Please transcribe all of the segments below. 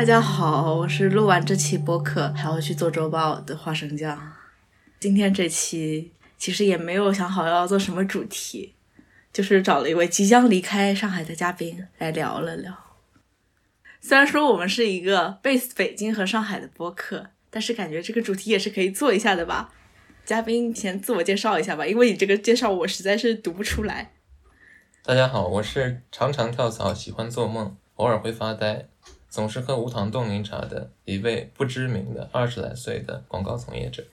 大家好，我是录完这期播客还要去做周报的花生酱。今天这期其实也没有想好要做什么主题，就是找了一位即将离开上海的嘉宾来聊了聊。虽然说我们是一个 base 北京和上海的播客，但是感觉这个主题也是可以做一下的吧。嘉宾先自我介绍一下吧，因为你这个介绍我实在是读不出来。大家好，我是常常跳槽、喜欢做梦、偶尔会发呆、总是喝无糖冻柠茶的一位不知名的二十来岁的广告从业者。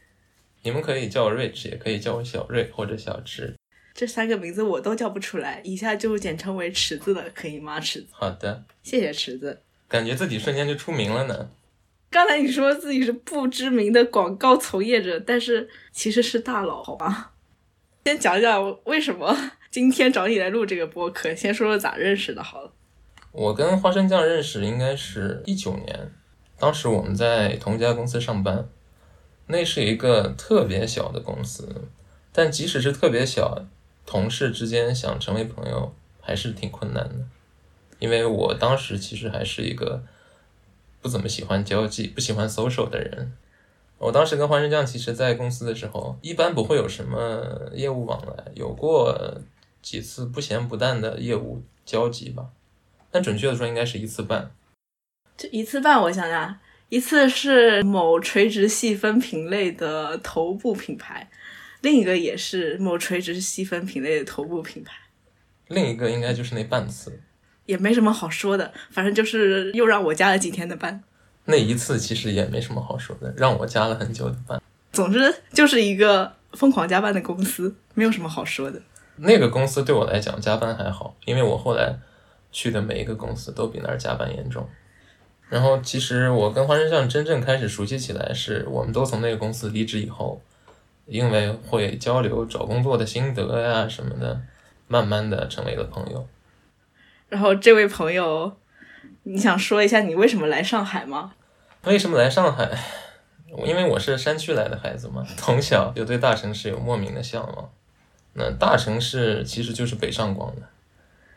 你们可以叫我 Rich，也可以叫我小瑞或者小池。这三个名字我都叫不出来，以下就简称为池子了，可以吗？池子，好的，谢谢池子。感觉自己瞬间就出名了呢。刚才你说自己是不知名的广告从业者，但是其实是大佬，好吧？先讲讲为什么今天找你来录这个播客。先说说咋认识的，好了。我跟花生酱认识应该是一九年，当时我们在同一家公司上班，那是一个特别小的公司，但即使是特别小，同事之间想成为朋友还是挺困难的，因为我当时其实还是一个不怎么喜欢交际、不喜欢 social 的人。我当时跟花生酱其实，在公司的时候，一般不会有什么业务往来，有过几次不咸不淡的业务交集吧。但准确的说，应该是一次半。这一次半，我想想，一次是某垂直细分品类的头部品牌，另一个也是某垂直细分品类的头部品牌，另一个应该就是那半次，也没什么好说的，反正就是又让我加了几天的班。那一次其实也没什么好说的，让我加了很久的班。总之就是一个疯狂加班的公司，没有什么好说的。那个公司对我来讲加班还好，因为我后来去的每一个公司都比那儿加班严重。然后其实我跟花生酱真正开始熟悉起来，是我们都从那个公司离职以后，因为会交流找工作的心得呀什么的，慢慢的成为了朋友。然后这位朋友，你想说一下你为什么来上海吗？为什么来上海？因为我是山区来的孩子嘛，从小就对大城市有莫名的向往。那大城市其实就是北上广的，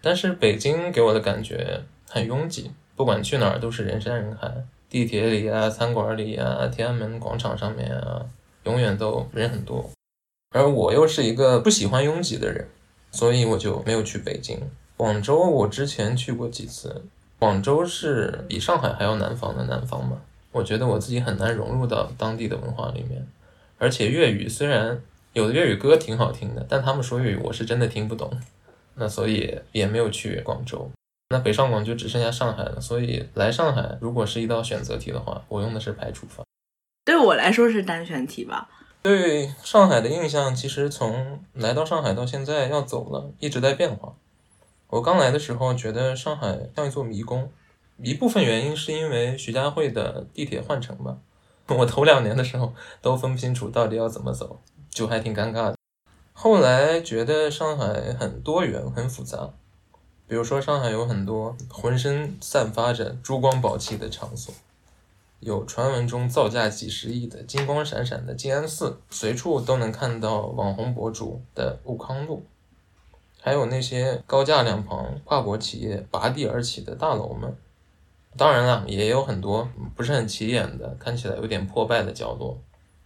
但是北京给我的感觉很拥挤，不管去哪儿都是人山人海，地铁里啊、餐馆里啊、天安门广场上面啊，永远都人很多。而我又是一个不喜欢拥挤的人，所以我就没有去北京。广州我之前去过几次，广州是比上海还要南方的南方嘛。我觉得我自己很难融入到当地的文化里面，而且粤语虽然有的粤语歌挺好听的，但他们说粤语我是真的听不懂，那所以也没有去广州。那北上广就只剩下上海了，所以来上海如果是一道选择题的话，我用的是排除法。对我来说是单选题吧。对上海的印象其实从来到上海到现在要走了，一直在变化。我刚来的时候觉得上海像一座迷宫。一部分原因是因为徐家汇的地铁换乘吧，我头两年的时候都分不清楚到底要怎么走，就还挺尴尬的。后来觉得上海很多元、很复杂，比如说上海有很多浑身散发着珠光宝气的场所，有传闻中造价几十亿的金光闪闪的静安寺，随处都能看到网红博主的悟康路，还有那些高架两旁跨国企业拔地而起的大楼们。当然了，也有很多不是很起眼的，看起来有点破败的角落，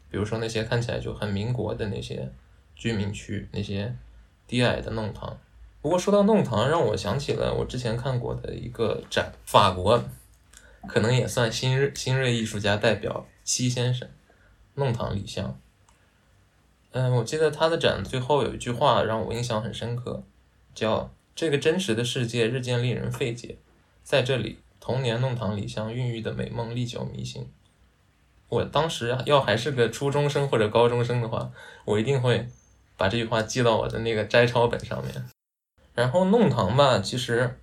比如说那些看起来就很民国的那些居民区，那些低矮的弄堂。不过说到弄堂，让我想起了我之前看过的一个展，法国可能也算新锐新锐艺术家代表西先生，弄堂李相。嗯，我记得他的展最后有一句话让我印象很深刻，叫“这个真实的世界日渐令人费解，在这里。”童年弄堂里相孕育的美梦历久弥新。我当时要还是个初中生或者高中生的话，我一定会把这句话记到我的那个摘抄本上面。然后弄堂吧，其实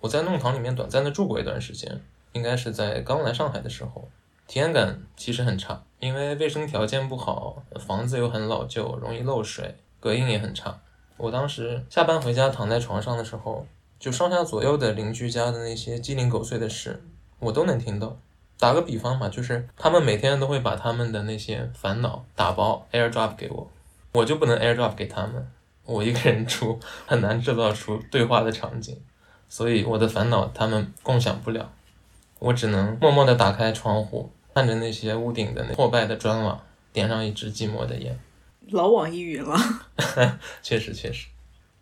我在弄堂里面短暂的住过一段时间，应该是在刚来上海的时候，体验感其实很差，因为卫生条件不好，房子又很老旧，容易漏水，隔音也很差。我当时下班回家躺在床上的时候。就上下左右的邻居家的那些鸡零狗碎的事，我都能听到。打个比方嘛，就是他们每天都会把他们的那些烦恼打包 AirDrop 给我，我就不能 AirDrop 给他们。我一个人出，很难制造出对话的场景，所以我的烦恼他们共享不了。我只能默默地打开窗户，看着那些屋顶的那破败的砖瓦，点上一支寂寞的烟。老网易云了，确 实确实。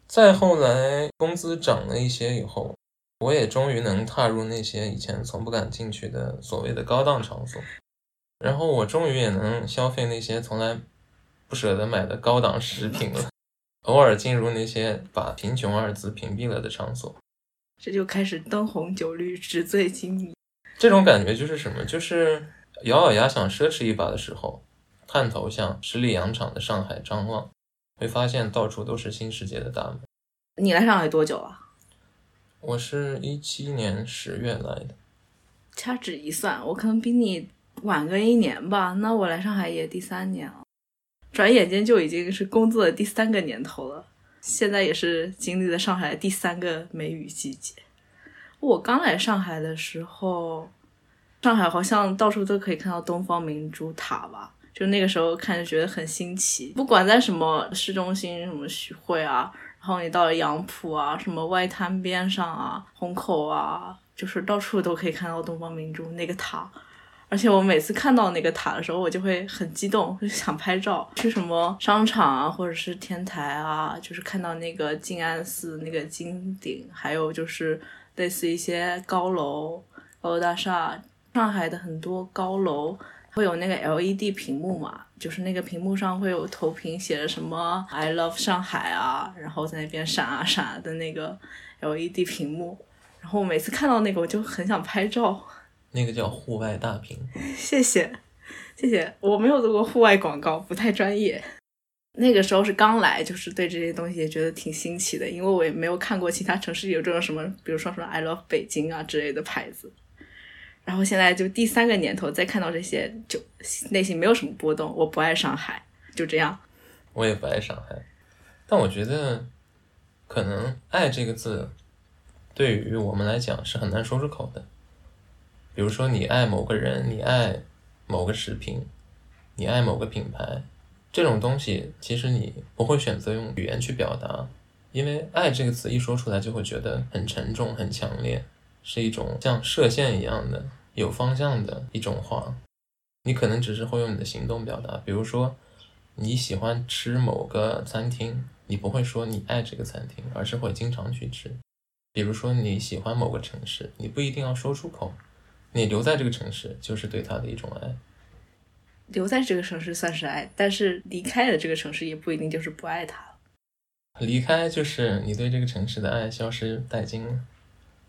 再后来，工资涨了一些以后，我也终于能踏入那些以前从不敢进去的所谓的高档场所，然后我终于也能消费那些从来不舍得买的高档食品了，偶尔进入那些把贫穷二字屏蔽了的场所，这就开始灯红酒绿、纸醉金迷。这种感觉就是什么？就是咬咬牙想奢侈一把的时候，探头向十里洋场的上海张望。会发现到处都是新世界的大门。你来上海多久了？我是一七年十月来的。掐指一算，我可能比你晚个一年吧。那我来上海也第三年了，转眼间就已经是工作的第三个年头了。现在也是经历了上海第三个梅雨季节。我刚来上海的时候，上海好像到处都可以看到东方明珠塔吧。就那个时候看着觉得很新奇，不管在什么市中心，什么徐汇啊，然后你到了杨浦啊，什么外滩边上啊，虹口啊，就是到处都可以看到东方明珠那个塔。而且我每次看到那个塔的时候，我就会很激动，就想拍照。去什么商场啊，或者是天台啊，就是看到那个静安寺那个金顶，还有就是类似一些高楼、高楼大厦，上海的很多高楼。会有那个 LED 屏幕嘛？就是那个屏幕上会有投屏，写着什么 “I love 上海”啊，然后在那边闪啊闪的那个 LED 屏幕。然后我每次看到那个，我就很想拍照。那个叫户外大屏。谢谢，谢谢。我没有做过户外广告，不太专业。那个时候是刚来，就是对这些东西也觉得挺新奇的，因为我也没有看过其他城市有这种什么，比如说什么 “I love 北京”啊之类的牌子。然后现在就第三个年头，再看到这些，就内心没有什么波动。我不爱上海，就这样。我也不爱上海，但我觉得，可能“爱”这个字，对于我们来讲是很难说出口的。比如说，你爱某个人，你爱某个食品，你爱某个品牌，这种东西，其实你不会选择用语言去表达，因为“爱”这个词一说出来，就会觉得很沉重、很强烈，是一种像射线一样的。有方向的一种话，你可能只是会用你的行动表达。比如说，你喜欢吃某个餐厅，你不会说你爱这个餐厅，而是会经常去吃。比如说，你喜欢某个城市，你不一定要说出口，你留在这个城市就是对他的一种爱。留在这个城市算是爱，但是离开了这个城市也不一定就是不爱他了。离开就是你对这个城市的爱消失殆尽了。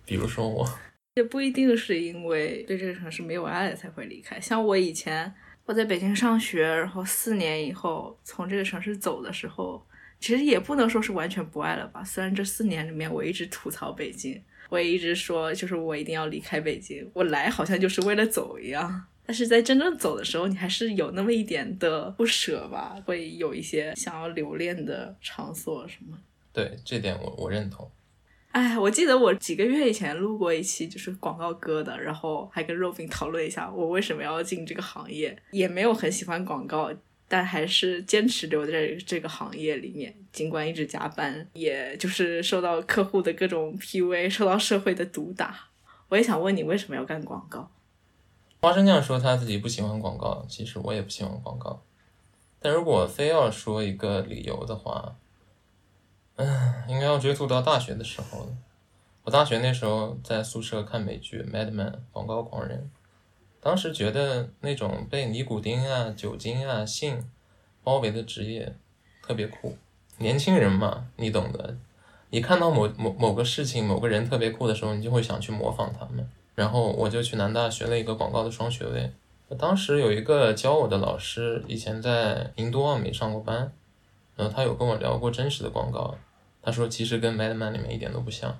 比如说我。也不一定是因为对这个城市没有爱才会离开。像我以前我在北京上学，然后四年以后从这个城市走的时候，其实也不能说是完全不爱了吧。虽然这四年里面我一直吐槽北京，我也一直说就是我一定要离开北京，我来好像就是为了走一样。但是在真正走的时候，你还是有那么一点的不舍吧，会有一些想要留恋的场所什么。对，这点我我认同。哎，我记得我几个月以前录过一期，就是广告歌的，然后还跟肉饼讨论一下我为什么要进这个行业，也没有很喜欢广告，但还是坚持留在这个行业里面，尽管一直加班，也就是受到客户的各种 PUA，受到社会的毒打。我也想问你为什么要干广告？花生酱说他自己不喜欢广告，其实我也不喜欢广告，但如果非要说一个理由的话。嗯，应该要追溯到大学的时候了。我大学那时候在宿舍看美剧《Madman》广告狂人，当时觉得那种被尼古丁啊、酒精啊、性包围的职业特别酷。年轻人嘛，你懂得。你看到某某某个事情、某个人特别酷的时候，你就会想去模仿他们。然后我就去南大学了一个广告的双学位。当时有一个教我的老师，以前在银都望美上过班，然后他有跟我聊过真实的广告。他说：“其实跟《Madman》里面一点都不像。”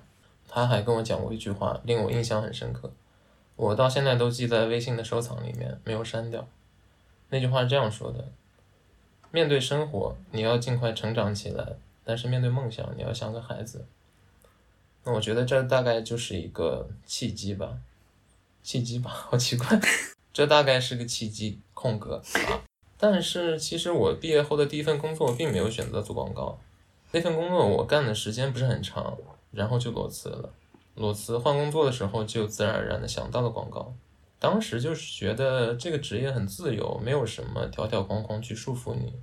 他还跟我讲过一句话，令我印象很深刻，我到现在都记在微信的收藏里面，没有删掉。那句话是这样说的：“面对生活，你要尽快成长起来；但是面对梦想，你要像个孩子。”那我觉得这大概就是一个契机吧，契机吧，好奇怪。这大概是个契机，空格啊。但是其实我毕业后的第一份工作并没有选择做广告。那份工作我干的时间不是很长，然后就裸辞了。裸辞换工作的时候，就自然而然的想到了广告。当时就是觉得这个职业很自由，没有什么条条框框去束缚你。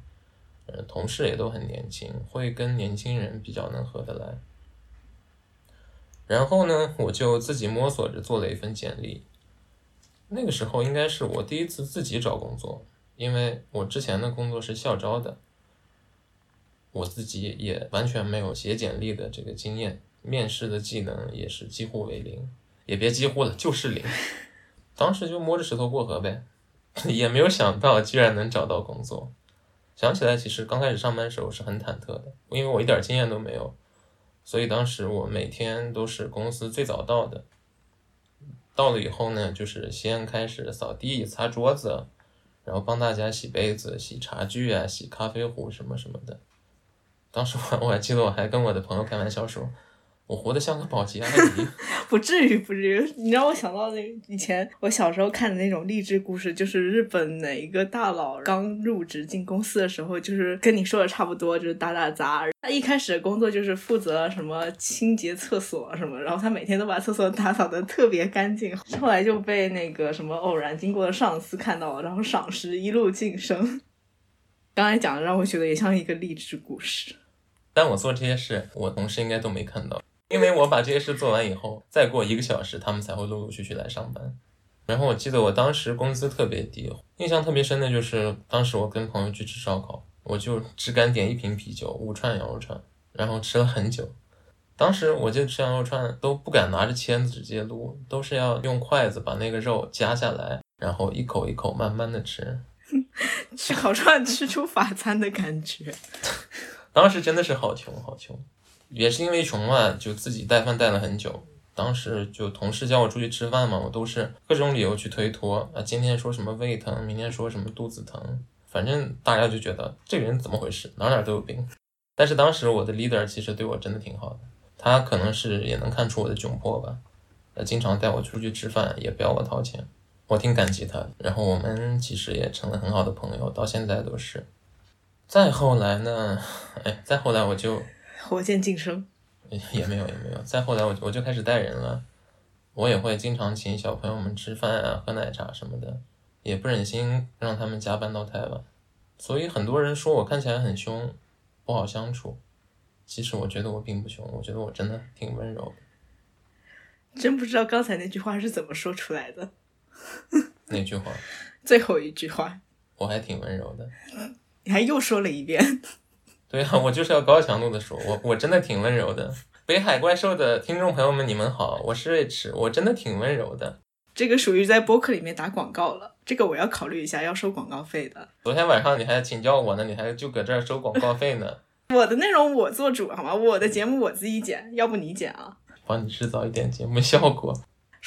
呃，同事也都很年轻，会跟年轻人比较能合得来。然后呢，我就自己摸索着做了一份简历。那个时候应该是我第一次自己找工作，因为我之前的工作是校招的，我自己也完全没有写简历的这个经验，面试的技能也是几乎为零，也别几乎了，就是零。当时就摸着石头过河呗，也没有想到居然能找到工作。想起来，其实刚开始上班时候是很忐忑的，因为我一点经验都没有，所以当时我每天都是公司最早到的。到了以后呢，就是先开始扫地、擦桌子，然后帮大家洗杯子、洗茶具啊、洗咖啡壶什么什么的。当时我我还记得，我还跟我的朋友开玩笑说。我活得像个保洁阿姨，不至于，不至于。你让我想到那以前我小时候看的那种励志故事，就是日本哪一个大佬刚入职进公司的时候，就是跟你说的差不多，就是打打杂。他一开始的工作就是负责什么清洁厕所什么，然后他每天都把厕所打扫的特别干净。后来就被那个什么偶然经过的上司看到了，然后赏识，一路晋升。刚才讲的让我觉得也像一个励志故事。但我做这些事，我同事应该都没看到。因为我把这些事做完以后，再过一个小时，他们才会陆陆续续来上班。然后我记得我当时工资特别低，印象特别深的就是当时我跟朋友去吃烧烤，我就只敢点一瓶啤酒，五串羊肉串，然后吃了很久。当时我就吃羊肉串都不敢拿着签子直接撸，都是要用筷子把那个肉夹下来，然后一口一口慢慢的吃。吃烤串吃出法餐的感觉。当时真的是好穷，好穷。也是因为穷嘛，就自己带饭带了很久。当时就同事叫我出去吃饭嘛，我都是各种理由去推脱啊。今天说什么胃疼，明天说什么肚子疼，反正大家就觉得这个人怎么回事，哪哪都有病。但是当时我的 leader 其实对我真的挺好的，他可能是也能看出我的窘迫吧，呃，经常带我出去吃饭，也不要我掏钱，我挺感激他。然后我们其实也成了很好的朋友，到现在都是。再后来呢，哎，再后来我就。火箭晋升，也没有也没有。再后来，我我就开始带人了，我也会经常请小朋友们吃饭啊，喝奶茶什么的，也不忍心让他们加班到太晚。所以很多人说我看起来很凶，不好相处。其实我觉得我并不凶，我觉得我真的挺温柔。真不知道刚才那句话是怎么说出来的。哪句话？最后一句话。我还挺温柔的。你还又说了一遍。对啊，我就是要高强度的说，我我真的挺温柔的。北海怪兽的听众朋友们，你们好，我是瑞驰，我真的挺温柔的。这个属于在播客里面打广告了，这个我要考虑一下，要收广告费的。昨天晚上你还请教我呢，你还就搁这儿收广告费呢。我的内容我做主好吗？我的节目我自己剪，要不你剪啊？帮你制造一点节目效果。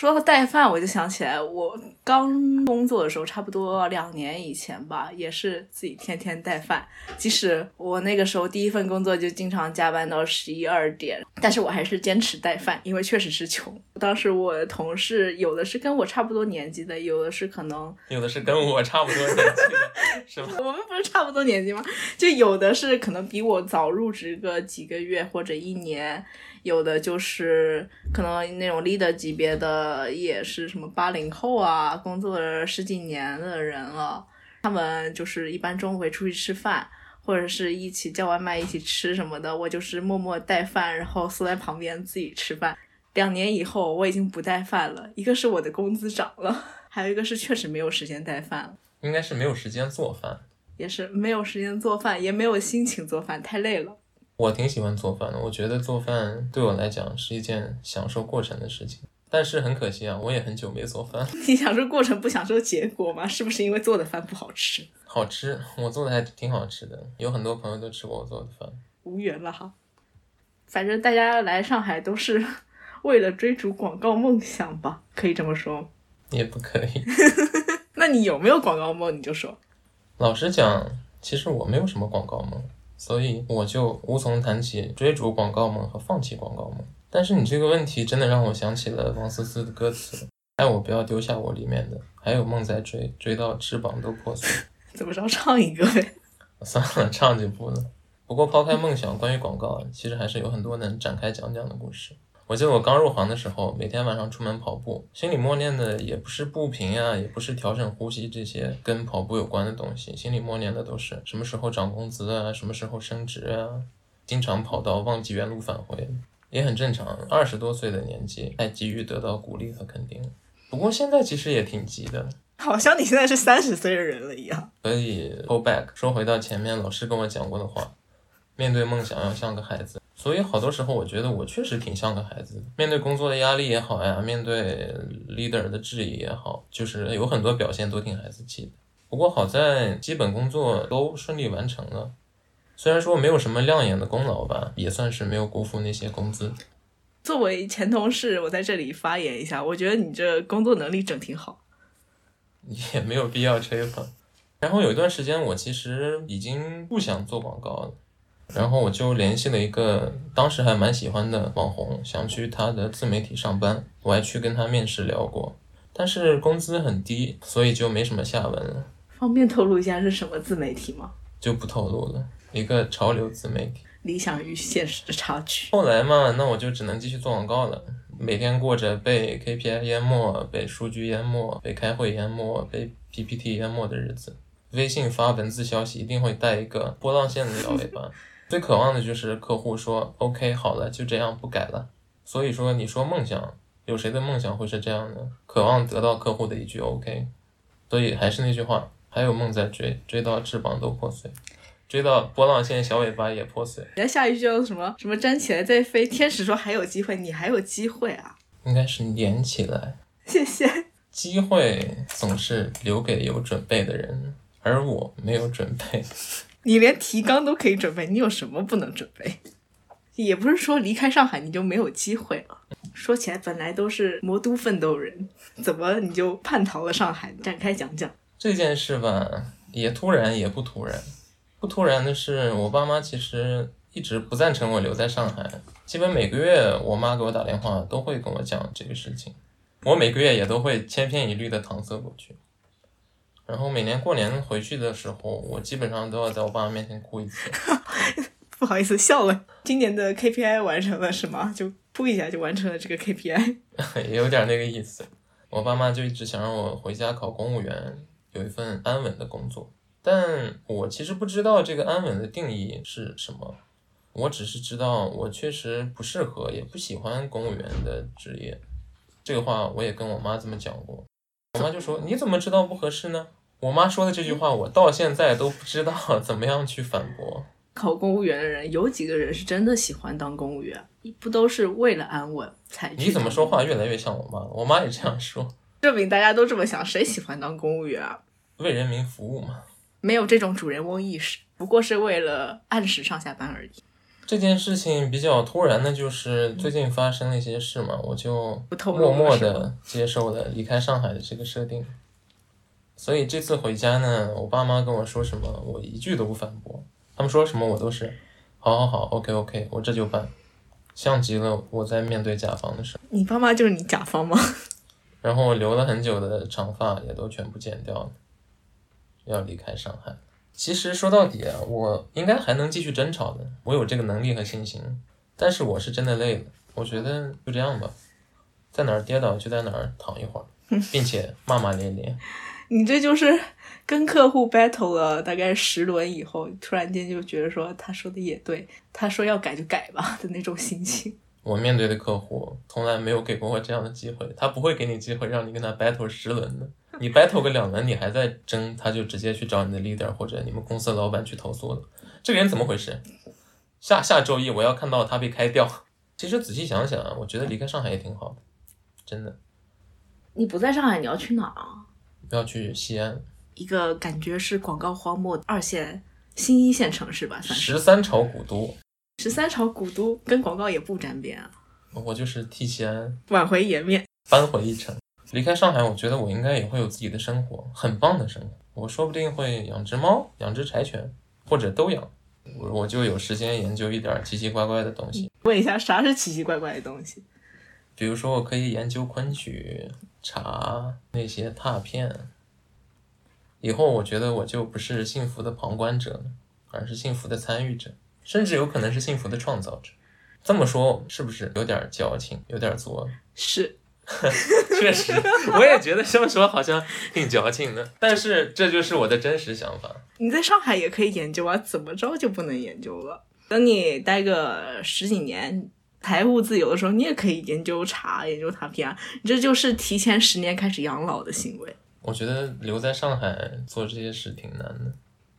说到带饭，我就想起来，我刚工作的时候，差不多两年以前吧，也是自己天天带饭。即使我那个时候第一份工作就经常加班到十一二点，但是我还是坚持带饭，因为确实是穷。当时我的同事有的是跟我差不多年纪的，有的是可能有的是跟我差不多年纪的，是吗？我们不是差不多年纪吗？就有的是可能比我早入职个几个月或者一年。有的就是可能那种 leader 级别的，也是什么八零后啊，工作了十几年的人了。他们就是一般中午会出去吃饭，或者是一起叫外卖一起吃什么的。我就是默默带饭，然后坐在旁边自己吃饭。两年以后，我已经不带饭了。一个是我的工资涨了，还有一个是确实没有时间带饭了。应该是没有时间做饭，也是没有时间做饭，也没有心情做饭，太累了。我挺喜欢做饭的，我觉得做饭对我来讲是一件享受过程的事情。但是很可惜啊，我也很久没做饭。你享受过程不享受结果吗？是不是因为做的饭不好吃？好吃，我做的还挺好吃的，有很多朋友都吃过我做的饭。无缘了哈，反正大家来上海都是 为了追逐广告梦想吧，可以这么说。也不可以。那你有没有广告梦？你就说。老实讲，其实我没有什么广告梦。所以我就无从谈起追逐广告梦和放弃广告梦。但是你这个问题真的让我想起了王思思的歌词：“爱我不要丢下我”里面的，还有梦在追，追到翅膀都破碎。怎么着唱一个呗？算了，唱就不了。不过抛开梦想，关于广告，其实还是有很多能展开讲讲的故事。我记得我刚入行的时候，每天晚上出门跑步，心里默念的也不是步频呀，也不是调整呼吸这些跟跑步有关的东西，心里默念的都是什么时候涨工资啊，什么时候升职啊。经常跑到忘记原路返回，也很正常。二十多岁的年纪，太急于得到鼓励和肯定。不过现在其实也挺急的，好像你现在是三十岁的人了一样。所以 go back，说回到前面老师跟我讲过的话，面对梦想要像个孩子。所以好多时候，我觉得我确实挺像个孩子。面对工作的压力也好呀，面对 leader 的质疑也好，就是有很多表现都挺孩子气的。不过好在基本工作都顺利完成了，虽然说没有什么亮眼的功劳吧，也算是没有辜负那些工资。作为前同事，我在这里发言一下，我觉得你这工作能力整挺好。也没有必要吹捧。然后有一段时间，我其实已经不想做广告了。然后我就联系了一个当时还蛮喜欢的网红，想去他的自媒体上班，我还去跟他面试聊过，但是工资很低，所以就没什么下文了。方便透露一下是什么自媒体吗？就不透露了，一个潮流自媒体。理想与现实的差距。后来嘛，那我就只能继续做广告了，每天过着被 KPI 淹没、被数据淹没、被开会淹没、被 PPT 淹没的日子。微信发文字消息一定会带一个波浪线的小尾巴。最渴望的就是客户说 OK 好了，就这样不改了。所以说，你说梦想，有谁的梦想会是这样的？渴望得到客户的一句 OK。所以还是那句话，还有梦在追，追到翅膀都破碎，追到波浪线小尾巴也破碎。人家下一句叫什么？什么站起来再飞？天使说还有机会，你还有机会啊！应该是连起来。谢谢。机会总是留给有准备的人，而我没有准备。你连提纲都可以准备，你有什么不能准备？也不是说离开上海你就没有机会了。说起来，本来都是魔都奋斗人，怎么你就叛逃了上海？展开讲讲这件事吧，也突然也不突然。不突然的是，我爸妈其实一直不赞成我留在上海，基本每个月我妈给我打电话都会跟我讲这个事情，我每个月也都会千篇一律的搪塞过去。然后每年过年回去的时候，我基本上都要在我爸妈面前哭一次。不好意思，笑了。今年的 KPI 完成了是吗？就噗一下就完成了这个 KPI。也有点那个意思。我爸妈就一直想让我回家考公务员，有一份安稳的工作。但我其实不知道这个安稳的定义是什么。我只是知道我确实不适合，也不喜欢公务员的职业。这个话我也跟我妈这么讲过。我妈就说：“你怎么知道不合适呢？”我妈说的这句话，我到现在都不知道 怎么样去反驳。考公务员的人，有几个人是真的喜欢当公务员？不都是为了安稳才？你怎么说话越来越像我妈了？我妈也这样说。证明大家都这么想，谁喜欢当公务员啊？为人民服务嘛。没有这种主人翁意识，不过是为了按时上下班而已。这件事情比较突然的，就是最近发生了一些事嘛，我就默默的接受了离开上海的这个设定。所以这次回家呢，我爸妈跟我说什么，我一句都不反驳。他们说什么，我都是，好好好，OK OK，我这就办。像极了我在面对甲方的时候。你爸妈就是你甲方吗？然后留了很久的长发也都全部剪掉了，要离开上海。其实说到底啊，我应该还能继续争吵的，我有这个能力和信心。但是我是真的累了，我觉得就这样吧，在哪儿跌倒就在哪儿躺一会儿，并且骂骂咧咧。你这就是 跟客户 battle 了大概十轮以后，突然间就觉得说他说的也对，他说要改就改吧的那种心情。我面对的客户从来没有给过我这样的机会，他不会给你机会让你跟他 battle 十轮的。你 battle 个两轮，你还在争，他就直接去找你的 leader 或者你们公司老板去投诉了。这个人怎么回事？下下周一我要看到他被开掉。其实仔细想想啊，我觉得离开上海也挺好的，真的。你不在上海，你要去哪啊？要去西安，一个感觉是广告荒漠二线、新一线城市吧，算是十三朝古都。十三朝古都跟广告也不沾边啊。我就是替西安挽回颜面，扳回一城。离开上海，我觉得我应该也会有自己的生活，很棒的生活。我说不定会养只猫，养只柴犬，或者都养。我我就有时间研究一点奇奇怪怪的东西。问一下，啥是奇奇怪怪的东西？比如说，我可以研究昆曲。查那些拓片，以后我觉得我就不是幸福的旁观者了，而是幸福的参与者，甚至有可能是幸福的创造者。这么说是不是有点矫情，有点作？是，确实，我也觉得这么说好像挺矫情的，但是这就是我的真实想法。你在上海也可以研究啊，怎么着就不能研究了？等你待个十几年，财务自由的时候，你也可以研究茶，研究塔皮亚。你这就是提前十年开始养老的行为。我觉得留在上海做这些事挺难的，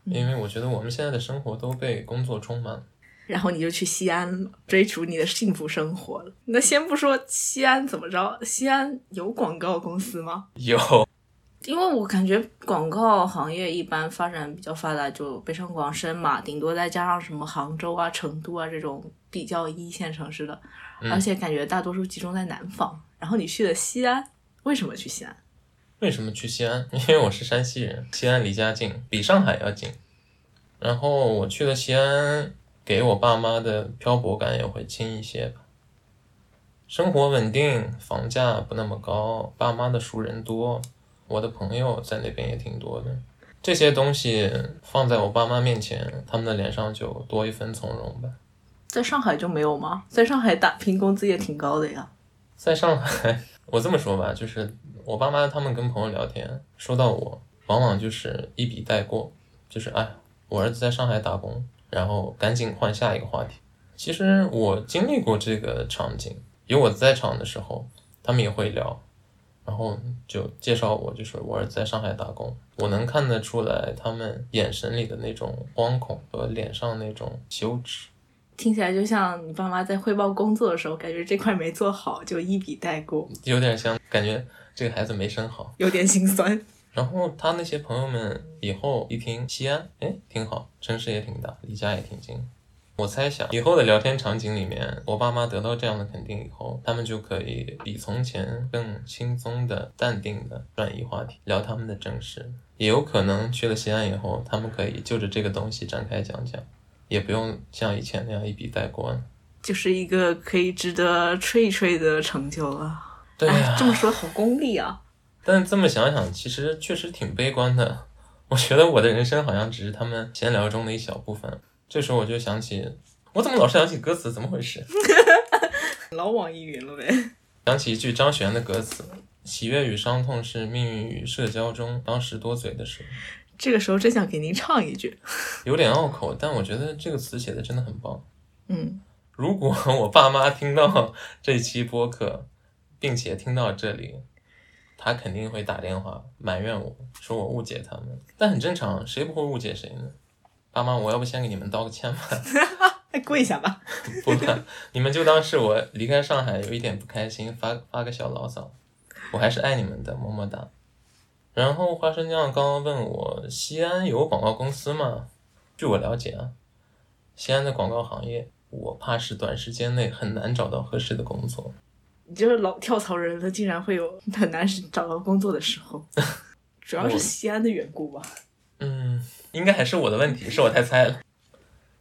因为我觉得我们现在的生活都被工作充满了。然后你就去西安了，追逐你的幸福生活了。那先不说西安怎么着，西安有广告公司吗？有，因为我感觉广告行业一般发展比较发达，就北上广深嘛，顶多再加上什么杭州啊、成都啊这种比较一线城市的，而且感觉大多数集中在南方。然后你去了西安，为什么去西安？为什么去西安？因为我是山西人，西安离家近，比上海要近。然后我去了西安，给我爸妈的漂泊感也会轻一些吧。生活稳定，房价不那么高，爸妈的熟人多，我的朋友在那边也挺多的。这些东西放在我爸妈面前，他们的脸上就多一分从容吧。在上海就没有吗？在上海打拼工资也挺高的呀。在上海，我这么说吧，就是我爸妈他们跟朋友聊天，说到我，往往就是一笔带过，就是哎，我儿子在上海打工，然后赶紧换下一个话题。其实我经历过这个场景，有我在场的时候，他们也会聊，然后就介绍我，就是我儿子在上海打工，我能看得出来他们眼神里的那种惶恐和脸上那种羞耻。听起来就像你爸妈在汇报工作的时候，感觉这块没做好就一笔带过，有点像感觉这个孩子没生好，有点心酸。然后他那些朋友们以后一听西安，哎，挺好，城市也挺大，离家也挺近。我猜想以后的聊天场景里面，我爸妈得到这样的肯定以后，他们就可以比从前更轻松的、淡定的转移话题，聊他们的正事。也有可能去了西安以后，他们可以就着这个东西展开讲讲。也不用像以前那样一笔带过，就是一个可以值得吹一吹的成就了。对呀，这么说好功利啊！但这么想想，其实确实挺悲观的。我觉得我的人生好像只是他们闲聊中的一小部分。这时候我就想起，我怎么老是想起歌词？怎么回事？老网易云了呗。想起一句张悬的歌词：“喜悦与伤痛是命运与社交中当时多嘴的事。”这个时候真想给您唱一句，有点拗口，但我觉得这个词写的真的很棒。嗯，如果我爸妈听到这期播客，并且听到这里，他肯定会打电话埋怨我说我误解他们，但很正常，谁不会误解谁呢？爸妈，我要不先给你们道个歉吧？跪下吧！不，你们就当是我离开上海有一点不开心，发发个小牢骚。我还是爱你们的，么么哒。然后花生酱刚刚问我，西安有广告公司吗？据我了解啊，西安的广告行业，我怕是短时间内很难找到合适的工作。你就是老跳槽人了，竟然会有很难找到工作的时候，主要是西安的缘故吧？嗯，应该还是我的问题，是我太菜了。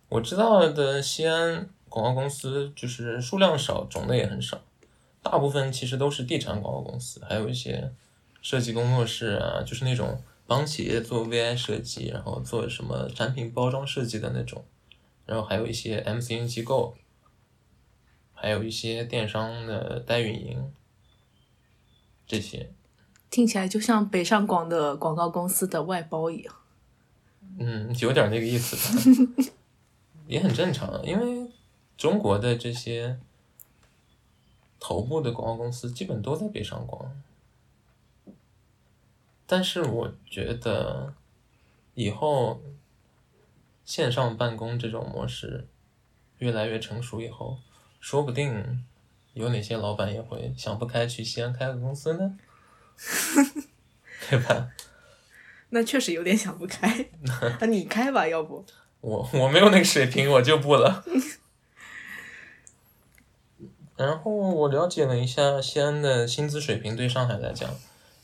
我知道的西安广告公司就是数量少，种类也很少，大部分其实都是地产广告公司，还有一些。设计工作室啊，就是那种帮企业做 VI 设计，然后做什么产品包装设计的那种，然后还有一些 MCN 机构，还有一些电商的代运营，这些听起来就像北上广的广告公司的外包一样。嗯，有点那个意思吧，也很正常，因为中国的这些头部的广告公司基本都在北上广。但是我觉得，以后线上办公这种模式越来越成熟以后，说不定有哪些老板也会想不开去西安开个公司呢，对吧？那确实有点想不开，那你开吧，要不？我我没有那个水平，我就不了。然后我了解了一下西安的薪资水平，对上海来讲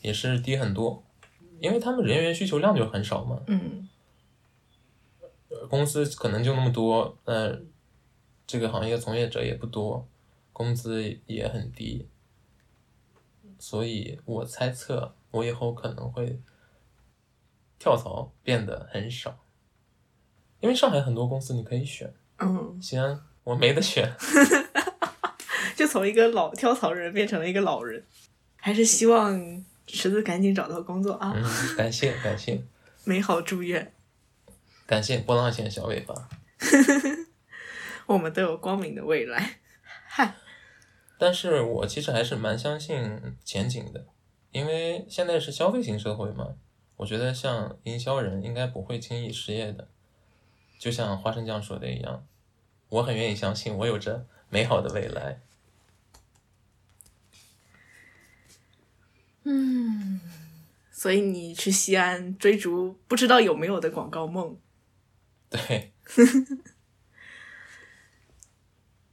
也是低很多。因为他们人员需求量就很少嘛，嗯，公司可能就那么多，呃，这个行业从业者也不多，工资也很低，所以我猜测我以后可能会跳槽变得很少，因为上海很多公司你可以选，嗯，西安我没得选。就从一个老跳槽人变成了一个老人，还是希望池子赶紧找到工作啊！嗯，感谢感谢美好祝愿，感谢波浪线小尾巴。我们都有光明的未来。嗨，但是我其实还是蛮相信前景的，因为现在是消费型社会嘛，我觉得像营销人应该不会轻易失业的。就像花生酱说的一样，我很愿意相信我有着美好的未来。嗯，所以你去西安追逐不知道有没有的广告梦。对，